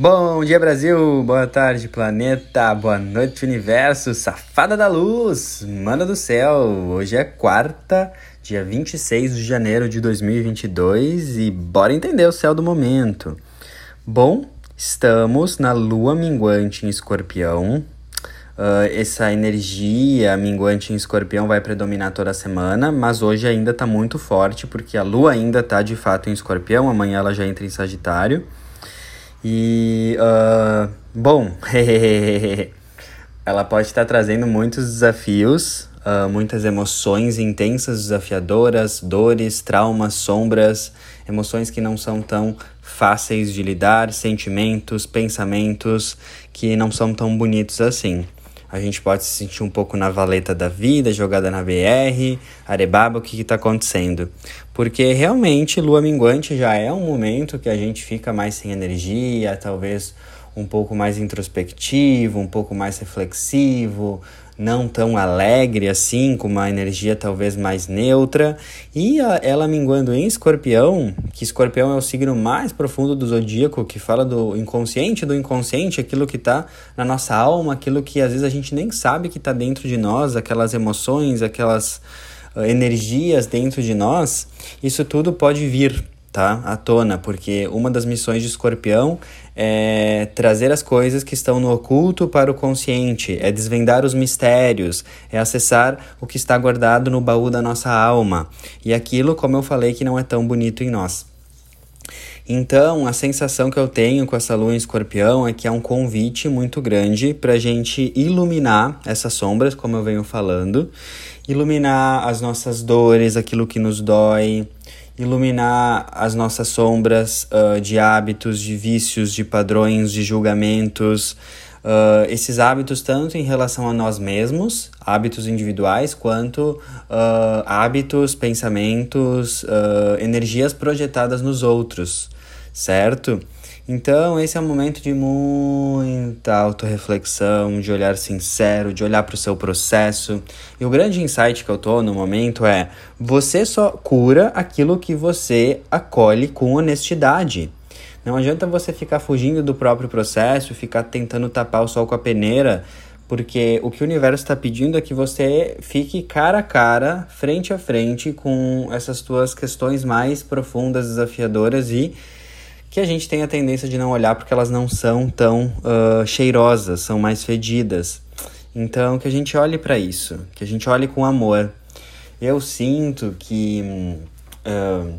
Bom dia, Brasil! Boa tarde, planeta! Boa noite, universo! Safada da luz! Mana do céu! Hoje é quarta, dia 26 de janeiro de 2022 e bora entender o céu do momento. Bom, estamos na lua minguante em escorpião. Uh, essa energia minguante em escorpião vai predominar toda a semana, mas hoje ainda está muito forte porque a lua ainda está de fato em escorpião, amanhã ela já entra em sagitário. E, uh, bom, ela pode estar trazendo muitos desafios, uh, muitas emoções intensas, desafiadoras, dores, traumas, sombras, emoções que não são tão fáceis de lidar, sentimentos, pensamentos que não são tão bonitos assim. A gente pode se sentir um pouco na valeta da vida, jogada na BR, arebaba, o que está acontecendo. Porque realmente lua minguante já é um momento que a gente fica mais sem energia, talvez um pouco mais introspectivo, um pouco mais reflexivo, não tão alegre assim, com uma energia talvez mais neutra. E a, ela minguando em escorpião, que escorpião é o signo mais profundo do zodíaco, que fala do inconsciente do inconsciente, aquilo que está na nossa alma, aquilo que às vezes a gente nem sabe que está dentro de nós, aquelas emoções, aquelas uh, energias dentro de nós, isso tudo pode vir tá? À tona, porque uma das missões de escorpião é trazer as coisas que estão no oculto para o consciente, é desvendar os mistérios, é acessar o que está guardado no baú da nossa alma. E aquilo, como eu falei, que não é tão bonito em nós. Então, a sensação que eu tenho com essa lua em escorpião é que é um convite muito grande para a gente iluminar essas sombras, como eu venho falando, iluminar as nossas dores, aquilo que nos dói, iluminar as nossas sombras uh, de hábitos, de vícios, de padrões, de julgamentos. Uh, esses hábitos, tanto em relação a nós mesmos, hábitos individuais, quanto uh, hábitos, pensamentos, energias projetadas nos outros, certo? Então, esse é um momento de muita autorreflexão, de olhar sincero, de olhar para o seu processo. E o grande insight que eu tô no momento é: você só cura aquilo que você acolhe com honestidade. Não adianta você ficar fugindo do próprio processo, ficar tentando tapar o sol com a peneira, porque o que o universo está pedindo é que você fique cara a cara, frente a frente com essas tuas questões mais profundas, desafiadoras e que a gente tem a tendência de não olhar porque elas não são tão uh, cheirosas, são mais fedidas. Então, que a gente olhe para isso, que a gente olhe com amor. Eu sinto que uh,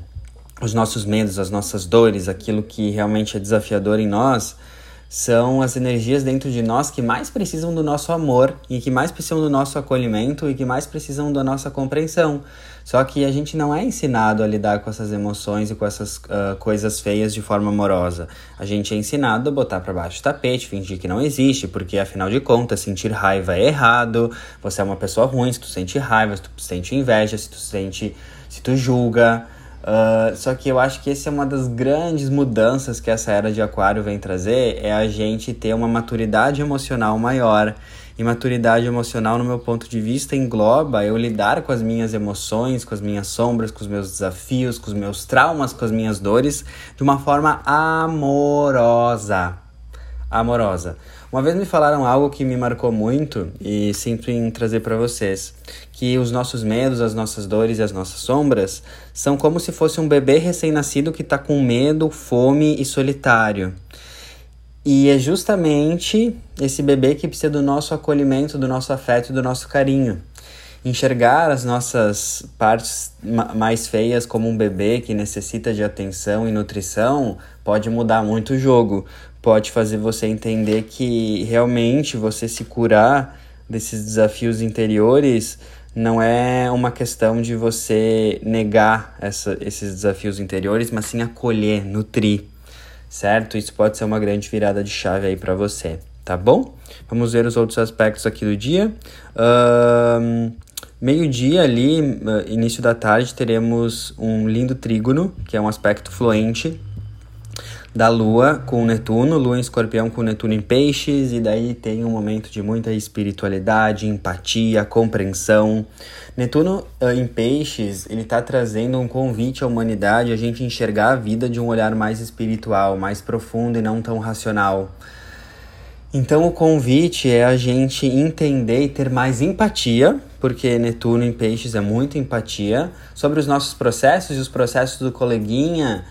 os nossos medos, as nossas dores, aquilo que realmente é desafiador em nós, são as energias dentro de nós que mais precisam do nosso amor e que mais precisam do nosso acolhimento e que mais precisam da nossa compreensão. Só que a gente não é ensinado a lidar com essas emoções e com essas uh, coisas feias de forma amorosa. A gente é ensinado a botar para baixo do tapete, fingir que não existe, porque afinal de contas, sentir raiva é errado. Você é uma pessoa ruim se tu sente raiva, se tu sente inveja, se tu sente, se tu julga. Uh, só que eu acho que essa é uma das grandes mudanças que essa era de Aquário vem trazer, é a gente ter uma maturidade emocional maior. E maturidade emocional, no meu ponto de vista, engloba eu lidar com as minhas emoções, com as minhas sombras, com os meus desafios, com os meus traumas, com as minhas dores, de uma forma amorosa. Amorosa. Uma vez me falaram algo que me marcou muito e sinto em trazer para vocês, que os nossos medos, as nossas dores e as nossas sombras são como se fosse um bebê recém-nascido que está com medo, fome e solitário. E é justamente esse bebê que precisa do nosso acolhimento, do nosso afeto e do nosso carinho. Enxergar as nossas partes mais feias como um bebê que necessita de atenção e nutrição pode mudar muito o jogo, pode fazer você entender que realmente você se curar desses desafios interiores não é uma questão de você negar essa, esses desafios interiores, mas sim acolher, nutrir, certo? Isso pode ser uma grande virada de chave aí para você, tá bom? Vamos ver os outros aspectos aqui do dia. Um, Meio-dia ali, início da tarde, teremos um lindo trígono, que é um aspecto fluente da Lua com Netuno, Lua em Escorpião com Netuno em Peixes, e daí tem um momento de muita espiritualidade, empatia, compreensão. Netuno uh, em Peixes, ele está trazendo um convite à humanidade a gente enxergar a vida de um olhar mais espiritual, mais profundo e não tão racional. Então o convite é a gente entender e ter mais empatia, porque Netuno em Peixes é muito empatia, sobre os nossos processos e os processos do coleguinha,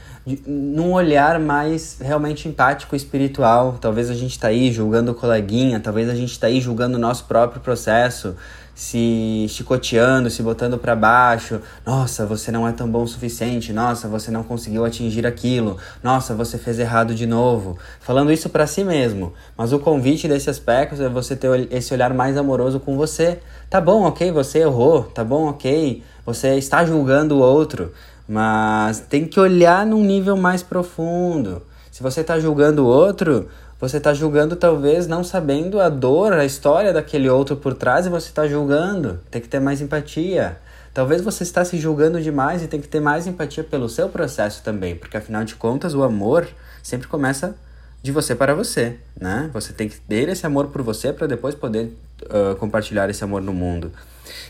num olhar mais realmente empático e espiritual. Talvez a gente está aí julgando o coleguinha, talvez a gente está aí julgando o nosso próprio processo, se chicoteando, se botando para baixo. Nossa, você não é tão bom o suficiente. Nossa, você não conseguiu atingir aquilo. Nossa, você fez errado de novo. Falando isso para si mesmo. Mas o convite desse aspecto é você ter esse olhar mais amoroso com você. Tá bom, ok, você errou. Tá bom, ok, você está julgando o outro. Mas tem que olhar num nível mais profundo. Se você está julgando o outro, você está julgando talvez não sabendo a dor, a história daquele outro por trás e você está julgando. Tem que ter mais empatia. Talvez você está se julgando demais e tem que ter mais empatia pelo seu processo também, porque afinal de contas o amor sempre começa de você para você, né? Você tem que ter esse amor por você para depois poder uh, compartilhar esse amor no mundo.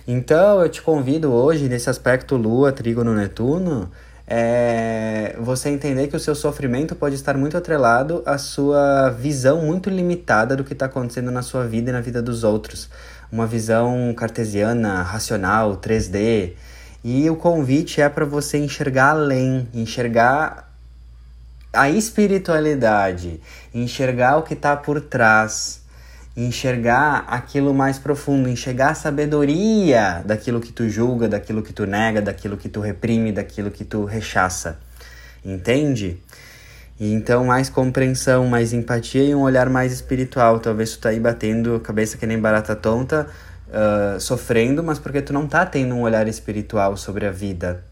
Então eu te convido hoje, nesse aspecto Lua, Trígono, Netuno, é você entender que o seu sofrimento pode estar muito atrelado à sua visão muito limitada do que está acontecendo na sua vida e na vida dos outros. Uma visão cartesiana, racional, 3D. E o convite é para você enxergar além, enxergar a espiritualidade, enxergar o que está por trás enxergar aquilo mais profundo, enxergar a sabedoria daquilo que tu julga, daquilo que tu nega, daquilo que tu reprime, daquilo que tu rechaça. Entende? E então, mais compreensão, mais empatia e um olhar mais espiritual. Talvez tu tá aí batendo cabeça que nem barata tonta, uh, sofrendo, mas porque tu não tá tendo um olhar espiritual sobre a vida.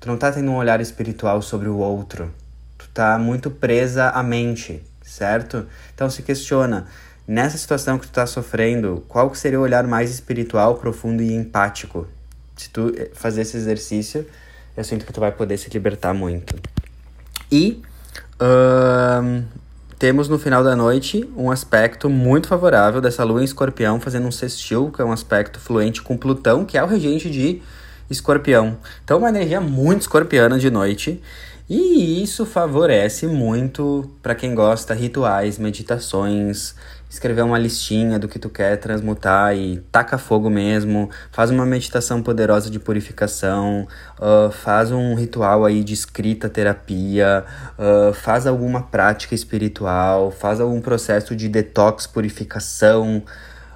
Tu não tá tendo um olhar espiritual sobre o outro. Tu tá muito presa à mente, certo? Então se questiona, Nessa situação que tu tá sofrendo, qual seria o olhar mais espiritual, profundo e empático? Se tu eh, fazer esse exercício, eu sinto que tu vai poder se libertar muito. E uh, temos no final da noite um aspecto muito favorável dessa lua em escorpião, fazendo um sextil, que é um aspecto fluente com Plutão, que é o regente de escorpião. Então, uma energia muito escorpiana de noite. E isso favorece muito para quem gosta rituais, meditações, escrever uma listinha do que tu quer transmutar e taca fogo mesmo, faz uma meditação poderosa de purificação, uh, faz um ritual aí de escrita terapia, uh, faz alguma prática espiritual, faz algum processo de detox, purificação,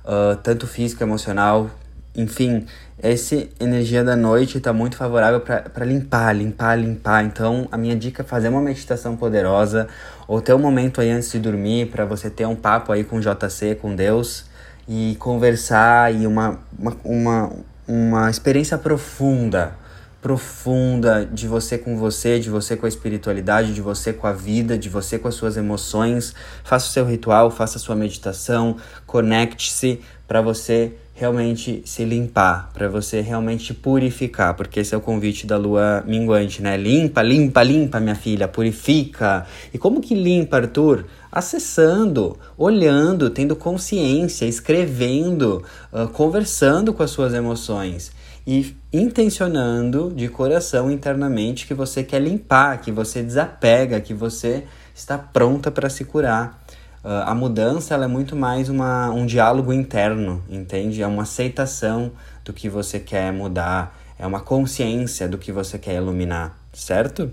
uh, tanto físico, emocional, enfim, essa energia da noite está muito favorável para limpar, limpar, limpar. Então, a minha dica é fazer uma meditação poderosa ou ter um momento aí antes de dormir para você ter um papo aí com JC, com Deus e conversar e uma, uma, uma, uma experiência profunda, profunda de você com você, de você com a espiritualidade, de você com a vida, de você com as suas emoções. Faça o seu ritual, faça a sua meditação, conecte-se para você realmente se limpar, para você realmente purificar, porque esse é o convite da lua minguante, né? Limpa, limpa, limpa, minha filha, purifica. E como que limpa, Arthur? Acessando, olhando, tendo consciência, escrevendo, uh, conversando com as suas emoções e intencionando de coração internamente que você quer limpar, que você desapega, que você está pronta para se curar. Uh, a mudança ela é muito mais uma, um diálogo interno, entende? É uma aceitação do que você quer mudar, é uma consciência do que você quer iluminar, certo?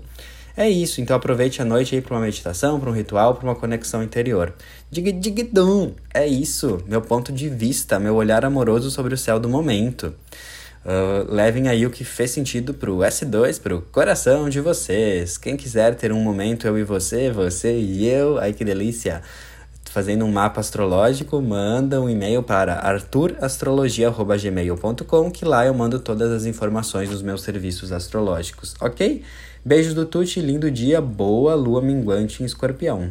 É isso, então aproveite a noite aí para uma meditação, para um ritual, para uma conexão interior. Dig dig dum, é isso, meu ponto de vista, meu olhar amoroso sobre o céu do momento. Uh, levem aí o que fez sentido pro S2, pro coração de vocês. Quem quiser ter um momento eu e você, você e eu, ai que delícia fazendo um mapa astrológico, manda um e-mail para arturastrologia.gmail.com que lá eu mando todas as informações dos meus serviços astrológicos, ok? Beijos do Tuti, lindo dia, boa lua minguante em escorpião.